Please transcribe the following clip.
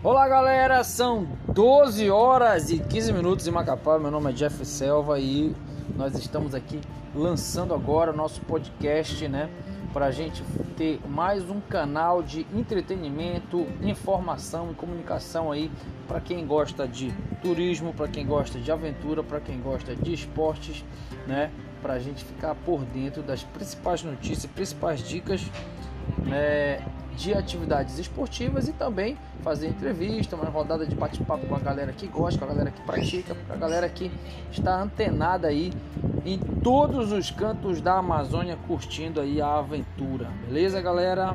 Olá galera, são 12 horas e 15 minutos em Macapá. Meu nome é Jeff Selva e nós estamos aqui lançando agora nosso podcast, né? Para a gente ter mais um canal de entretenimento, informação e comunicação aí para quem gosta de turismo, para quem gosta de aventura, para quem gosta de esportes, né? Para a gente ficar por dentro das principais notícias, principais dicas, né? De atividades esportivas e também fazer entrevista, uma rodada de bate-papo com a galera que gosta, com a galera que pratica, com a galera que está antenada aí em todos os cantos da Amazônia curtindo aí a aventura. Beleza, galera?